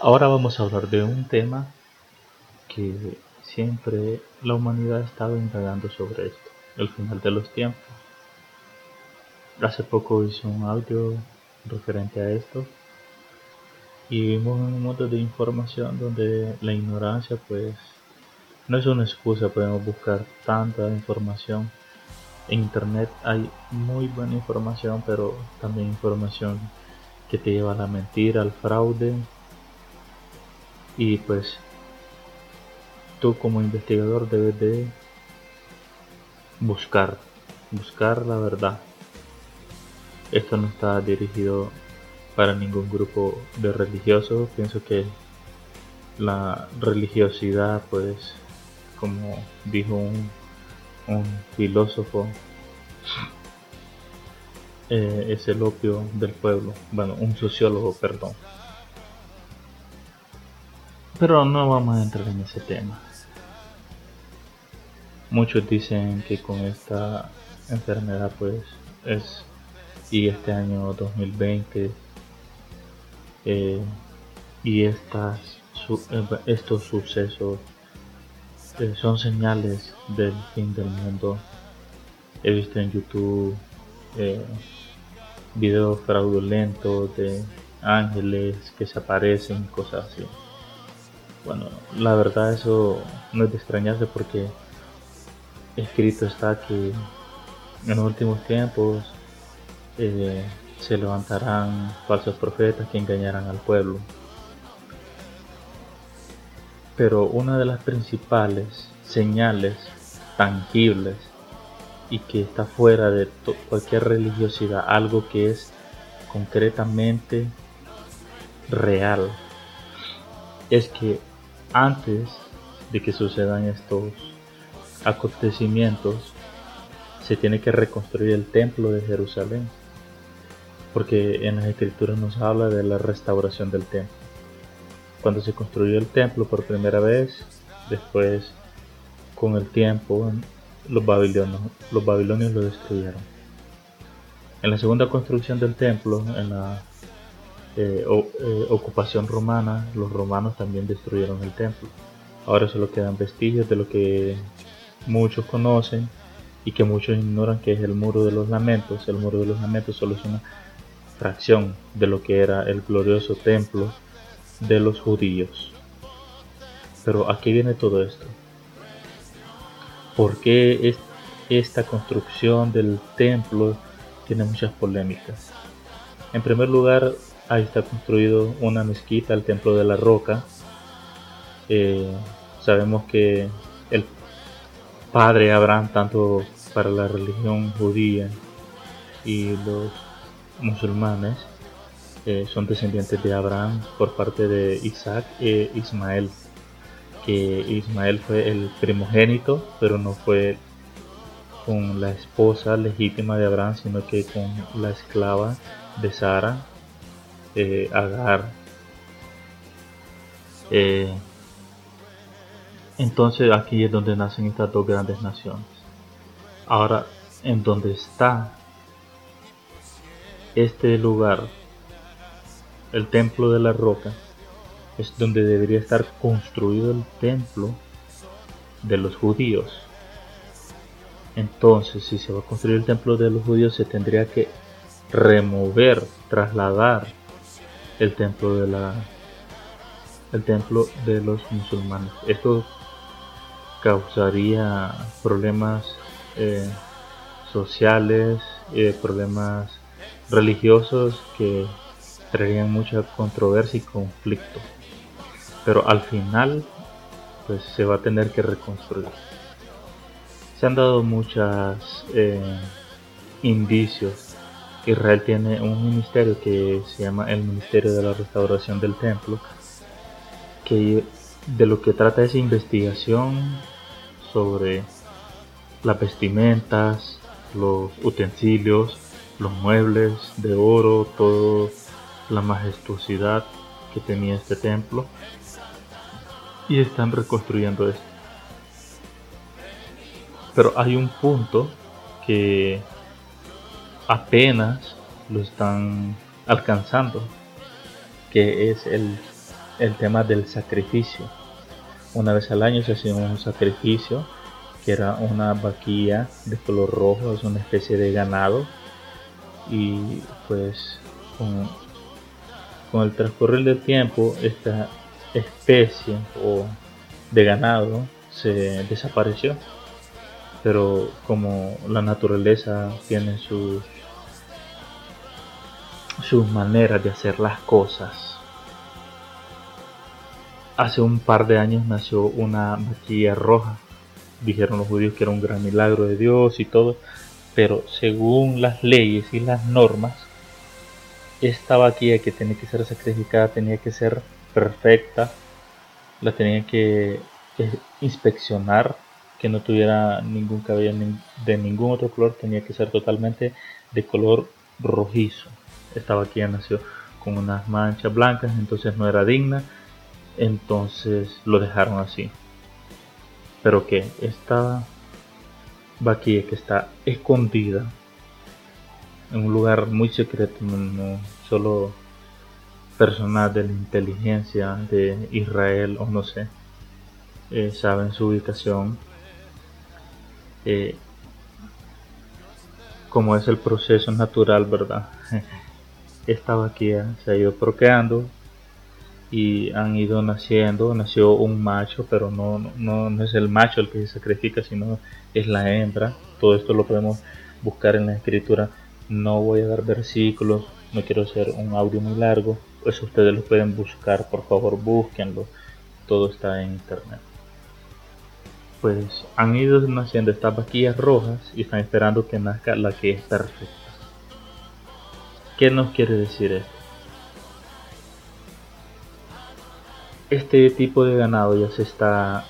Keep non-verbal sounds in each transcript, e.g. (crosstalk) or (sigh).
Ahora vamos a hablar de un tema que siempre la humanidad ha estado indagando sobre esto, el final de los tiempos. Hace poco hice un audio referente a esto y vimos un montón de información donde la ignorancia pues no es una excusa, podemos buscar tanta información. En internet hay muy buena información, pero también información que te lleva a la mentira, al fraude. Y pues tú como investigador debes de buscar, buscar la verdad. Esto no está dirigido para ningún grupo de religiosos. Pienso que la religiosidad pues como dijo un, filósofo, eh, es el opio del pueblo. Bueno, un sociólogo, perdón. Pero no vamos a entrar en ese tema. Muchos dicen que con esta enfermedad pues es y este año 2020 eh, y estas, eh, estos sucesos son señales del fin del mundo. He visto en YouTube eh, videos fraudulentos de ángeles que se aparecen, cosas así. Bueno, la verdad eso no es de extrañarse porque escrito está que en los últimos tiempos eh, se levantarán falsos profetas que engañarán al pueblo. Pero una de las principales señales tangibles y que está fuera de cualquier religiosidad, algo que es concretamente real, es que antes de que sucedan estos acontecimientos, se tiene que reconstruir el templo de Jerusalén, porque en las escrituras nos habla de la restauración del templo cuando se construyó el templo por primera vez, después con el tiempo los babilonios, lo destruyeron. En la segunda construcción del templo, en la eh, eh, ocupación romana, los romanos también destruyeron el templo. Ahora solo quedan vestigios de lo que muchos conocen y que muchos ignoran que es el muro de los lamentos. El muro de los lamentos solo es una fracción de lo que era el glorioso templo de los judíos. Pero aquí viene todo esto. ¿Por qué esta construcción del templo tiene muchas polémicas? En primer lugar, ahí está construido una mezquita, el templo de la roca. Eh, sabemos que el padre Abraham, tanto para la religión judía y los musulmanes, eh, son descendientes de Abraham por parte de Isaac e Ismael, que Ismael fue el primogénito, pero no fue con la esposa legítima de Abraham, sino que con la esclava de Sara, eh, Agar. Eh, entonces aquí es donde nacen estas dos grandes naciones. Ahora, en donde está este lugar el templo de la roca, es donde debería estar construido el templo de los judíos. Entonces, si se va a construir el templo de los judíos, se tendría que remover, trasladar el templo de la el templo de los musulmanes. Esto causaría problemas eh, sociales, eh, problemas religiosos que traerían mucha controversia y conflicto. Pero al final, pues se va a tener que reconstruir. Se han dado muchos eh, indicios. Israel tiene un ministerio que se llama el Ministerio de la Restauración del Templo, que de lo que trata es investigación sobre las vestimentas, los utensilios, los muebles de oro, todo la majestuosidad que tenía este templo y están reconstruyendo esto. Pero hay un punto que apenas lo están alcanzando, que es el el tema del sacrificio. Una vez al año se hacía un sacrificio que era una vaquilla de color rojo, es una especie de ganado y pues con, con el transcurrir del tiempo esta especie o de ganado se desapareció pero como la naturaleza tiene sus sus maneras de hacer las cosas hace un par de años nació una vaquilla roja dijeron los judíos que era un gran milagro de Dios y todo pero según las leyes y las normas esta vaquilla que tenía que ser sacrificada tenía que ser perfecta la tenía que inspeccionar que no tuviera ningún cabello de ningún otro color, tenía que ser totalmente de color rojizo. Esta vaquilla nació con unas manchas blancas, entonces no era digna, entonces lo dejaron así. Pero que esta vaquilla que está escondida en un lugar muy secreto, no solo personal de la inteligencia de Israel o no sé, eh, saben su ubicación eh, como es el proceso natural, ¿verdad? (laughs) Esta vaquilla se ha ido procreando y han ido naciendo, nació un macho, pero no, no, no es el macho el que se sacrifica, sino es la hembra. Todo esto lo podemos buscar en la escritura. No voy a dar versículos, no quiero hacer un audio muy largo, eso ustedes lo pueden buscar, por favor búsquenlo, todo está en internet pues han ido naciendo estas vaquillas rojas y están esperando que nazca la que es perfecta. ¿Qué nos quiere decir esto? Este tipo de ganado ya se está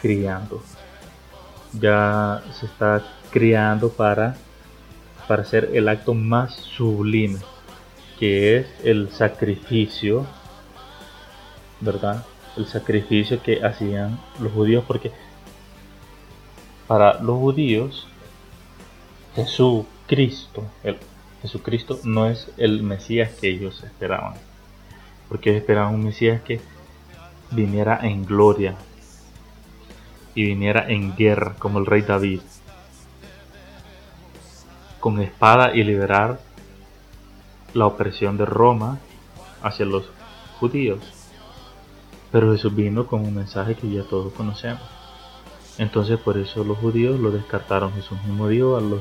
criando. Ya se está criando para, para hacer el acto más sublime, que es el sacrificio, ¿verdad? El sacrificio que hacían los judíos porque para los judíos, Jesucristo, el, Jesucristo no es el Mesías que ellos esperaban, porque esperaban un Mesías que viniera en gloria y viniera en guerra como el rey David, con espada y liberar la opresión de Roma hacia los judíos. Pero Jesús vino con un mensaje que ya todos conocemos entonces por eso los judíos lo descartaron. Jesús mismo dijo a los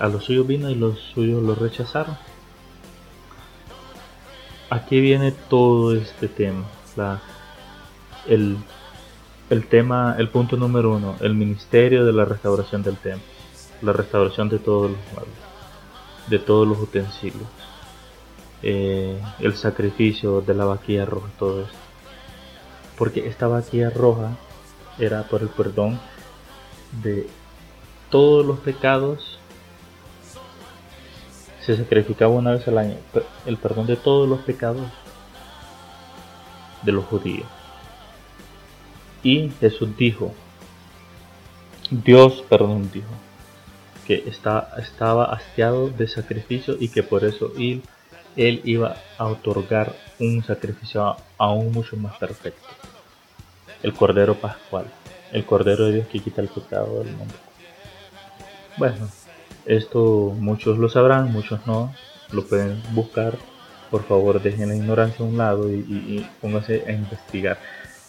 a los suyos vino y los suyos lo rechazaron. Aquí viene todo este tema. el, el tema, el punto número uno, el ministerio de la restauración del templo, la restauración de todos los muebles, de todos los utensilios, eh, el sacrificio de la vaquilla roja, todo esto. Porque esta vaquilla roja era por el perdón de todos los pecados. Se sacrificaba una vez al año el perdón de todos los pecados de los judíos. Y Jesús dijo, Dios, perdón, dijo, que estaba hastiado de sacrificio y que por eso él, él iba a otorgar un sacrificio aún mucho más perfecto el Cordero Pascual, el Cordero de Dios que quita el pecado del mundo. Bueno, esto muchos lo sabrán, muchos no, lo pueden buscar. Por favor, dejen la ignorancia a un lado y, pónganse a investigar.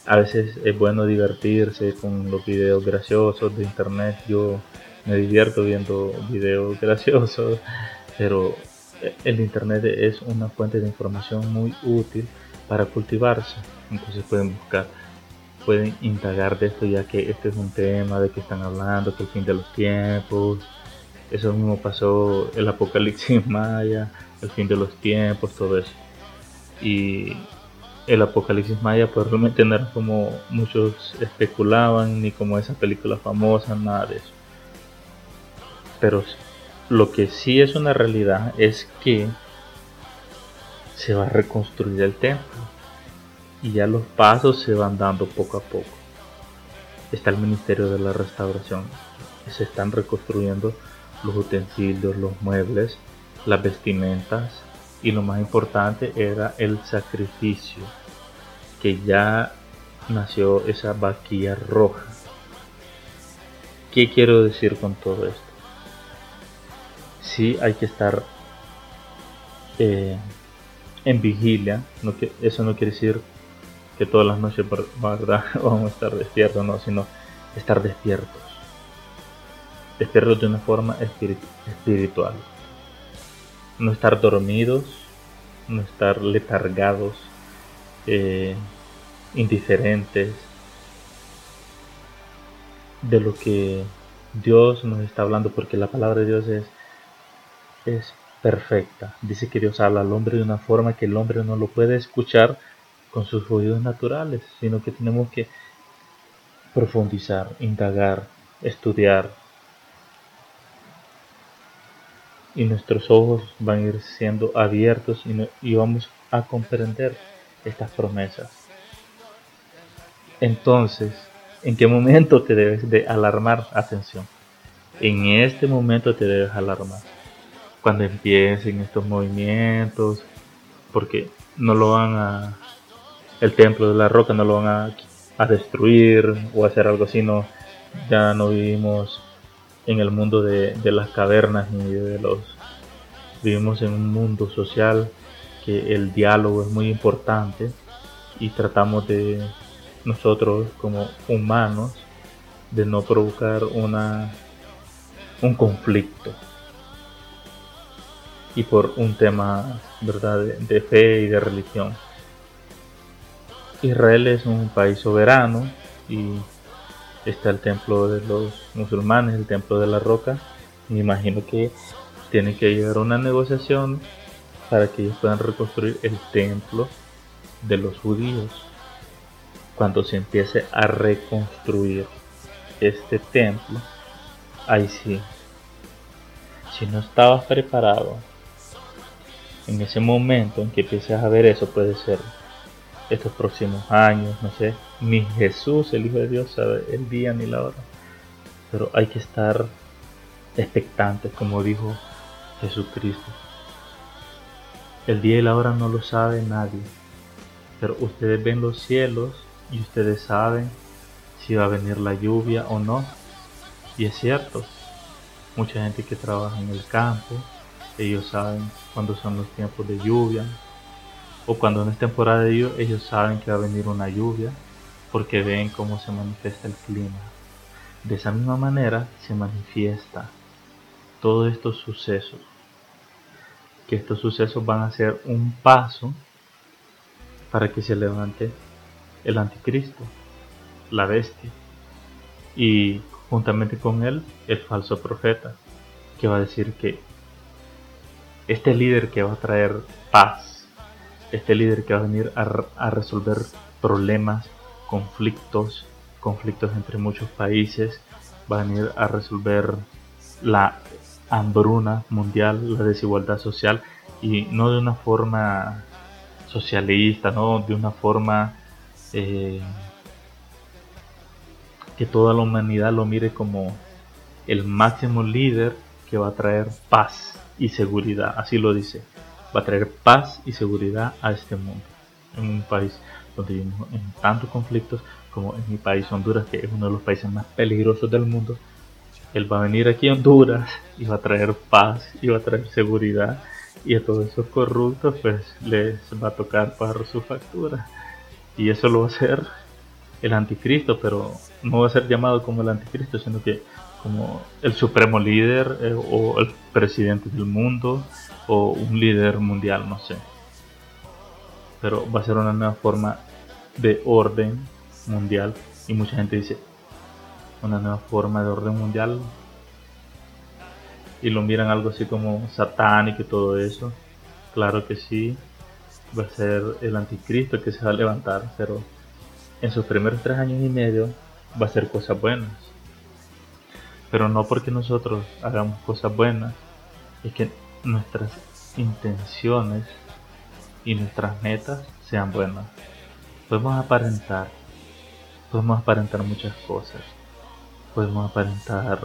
A veces es bueno divertirse con los videos graciosos de internet. Yo me divierto viendo videos (laughs) graciosos, pero el internet es una fuente de información muy útil para cultivarse. Entonces pueden buscar pueden indagar de esto ya que este es un tema de que están hablando, que el fin de los tiempos, eso mismo pasó el apocalipsis maya, el fin de los tiempos, todo eso. Y el apocalipsis maya pues realmente no era como muchos especulaban, ni como esa película famosa, nada de eso. Pero lo que sí es una realidad es que se va a reconstruir el templo y ya los pasos se van dando poco a poco. Está el Ministerio de la Restauración. Se están reconstruyendo los utensilios, los muebles, las vestimentas y lo más importante era el sacrificio que ya nació esa vaquilla roja. ¿Qué quiero decir con todo esto? Sí hay que estar eh, en vigilia, eso no quiere decir que todas las noches (laughs) vamos a estar despiertos, no, sino estar despiertos. Despiertos de una forma espiritual. No estar dormidos, no estar letargados, eh, indiferentes de lo que Dios nos está hablando, porque la palabra de Dios es, es perfecta. Dice que Dios habla al hombre de una forma que el hombre no lo puede escuchar con sus oídos naturales, sino que tenemos que profundizar, indagar, estudiar. Y nuestros ojos van a ir siendo abiertos y, vamos a comprender estas promesas. Entonces, ¿en qué momento te debes de alarmar? Atención. En este momento te debes alarmar cuando empiecen estos movimientos, porque no lo van a, el templo de la roca no lo van a, destruir o hacer algo así, no, ya no vivimos en el mundo de, las cavernas ni de los, vivimos en un mundo social que el diálogo es muy importante y tratamos de nosotros como humanos de no provocar una un conflicto y por un tema ¿verdad? De, fe y de religión. Israel es un país soberano y está el templo de los musulmanes, el templo de la roca. Me imagino que tiene que llegar una negociación para que ellos puedan reconstruir el templo de los judíos. Cuando se empiece a reconstruir este templo, ahí sí. Si no estabas preparado en ese momento en que empieces a ver eso, puede ser estos próximos años, no sé, ni Jesús, el Hijo de Dios, sabe el día ni la hora. Pero hay que estar expectantes, como dijo Jesucristo. El día y la hora no lo sabe nadie, pero ustedes ven los cielos y ustedes saben si va a venir la lluvia o no. Y es cierto, mucha gente que trabaja en el campo, ellos saben cuándo son los tiempos de lluvia o cuando no es temporada de lluvia, ellos saben que va a venir una lluvia porque ven cómo se manifiesta el clima. De esa misma manera se manifiesta todos estos sucesos, que estos sucesos van a ser un paso para que se levante el anticristo, la bestia, y juntamente con él el falso profeta, que va a decir que este líder que va a traer paz, este líder que va a venir a, resolver problemas, conflictos, conflictos entre muchos países, va a venir a resolver la hambruna mundial, la desigualdad social y no de una forma socialista, no de una forma eh, que toda la humanidad lo mire como el máximo líder que va a traer paz y seguridad, así lo dice. Va a traer paz y seguridad a este mundo. En un país donde vivimos en tantos conflictos como en mi país Honduras, que es uno de los países más peligrosos del mundo. Él va a venir aquí a Honduras y va a traer paz y va a traer seguridad. Y a todos esos corruptos pues les va a tocar pagar su factura. Y eso lo va a hacer el anticristo, pero no va a ser llamado como el anticristo, sino que como el supremo líder eh, o el presidente del mundo o un líder mundial, no sé. Pero va a ser una nueva forma de orden mundial y mucha gente dice una nueva forma de orden mundial y lo miran algo así como satánico y todo eso. Claro que sí, va a ser el anticristo que se va a levantar, pero en sus primeros tres años y medio va a ser cosas buenas pero no porque nosotros hagamos cosas buenas, es que nuestras intenciones y nuestras metas sean buenas. Podemos aparentar, podemos aparentar muchas cosas, podemos aparentar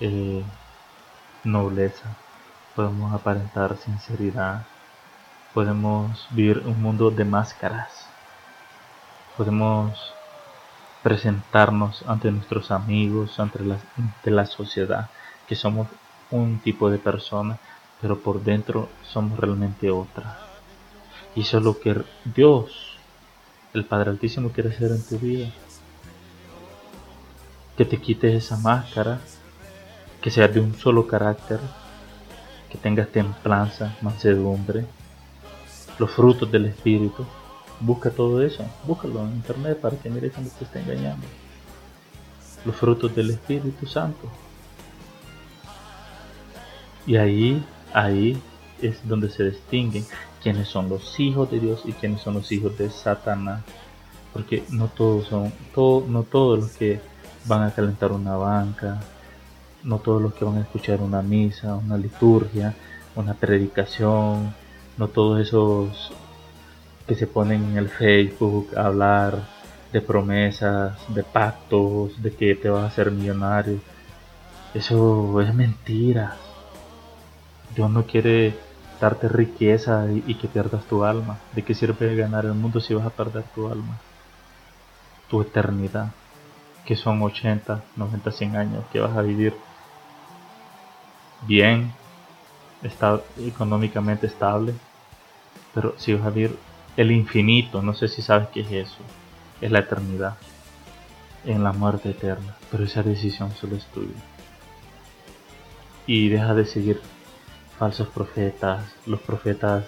eh, nobleza, podemos aparentar sinceridad, podemos vivir un mundo de máscaras, podemos presentarnos ante nuestros amigos, ante la, ante la sociedad, que somos un tipo de persona, pero por dentro somos realmente otra. Y eso es lo que Dios, el Padre Altísimo, quiere hacer en tu vida. Que te quites esa máscara, que seas de un solo carácter, que tengas templanza, mansedumbre, los frutos del Espíritu. Busca todo eso, búscalo en internet para que mires no te está engañando. Los frutos del Espíritu Santo. Y ahí, ahí es donde se distinguen quiénes son los hijos de Dios y quiénes son los hijos de Satanás. Porque no todos son, no todos los que van a calentar una banca, no todos los que van a escuchar una misa, una liturgia, una predicación, no todos esos que se ponen en el Facebook a hablar de promesas, de pactos, de que te vas a hacer millonario. Eso es mentira. Dios no quiere darte riqueza y, que pierdas tu alma. ¿De qué sirve ganar el mundo si vas a perder tu alma? Tu eternidad, que son 80, 90, 100 años que vas a vivir bien, está económicamente estable, pero si vas a vivir el infinito, no sé si sabes qué es eso, es la eternidad, en la muerte eterna, pero esa decisión solo es tuya. Y deja de seguir falsos profetas, los profetas,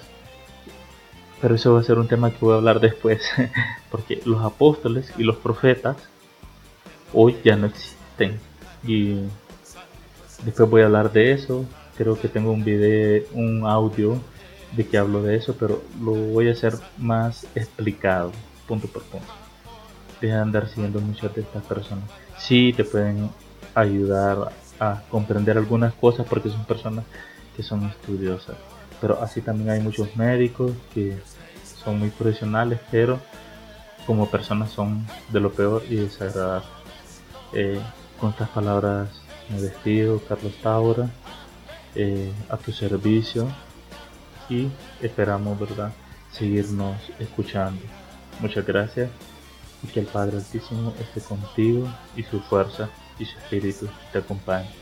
pero eso va a ser un tema que voy a hablar después, (laughs) porque los apóstoles y los profetas hoy ya no existen. Y después voy a hablar de eso, creo que tengo un video, un audio de que hablo de eso, pero lo voy a hacer más explicado, punto por punto. Deja de andar siguiendo muchas de estas personas. Sí te pueden ayudar a comprender algunas cosas porque son personas que son estudiosas. Pero así también hay muchos médicos que son muy profesionales, pero como personas son de lo peor y desagradables. Eh, con estas palabras me despido, Carlos Taura, eh, a tu servicio y esperamos, ¿verdad?, seguirnos escuchando. Muchas gracias y que el Padre Altísimo esté contigo y su fuerza y su espíritu te acompañe.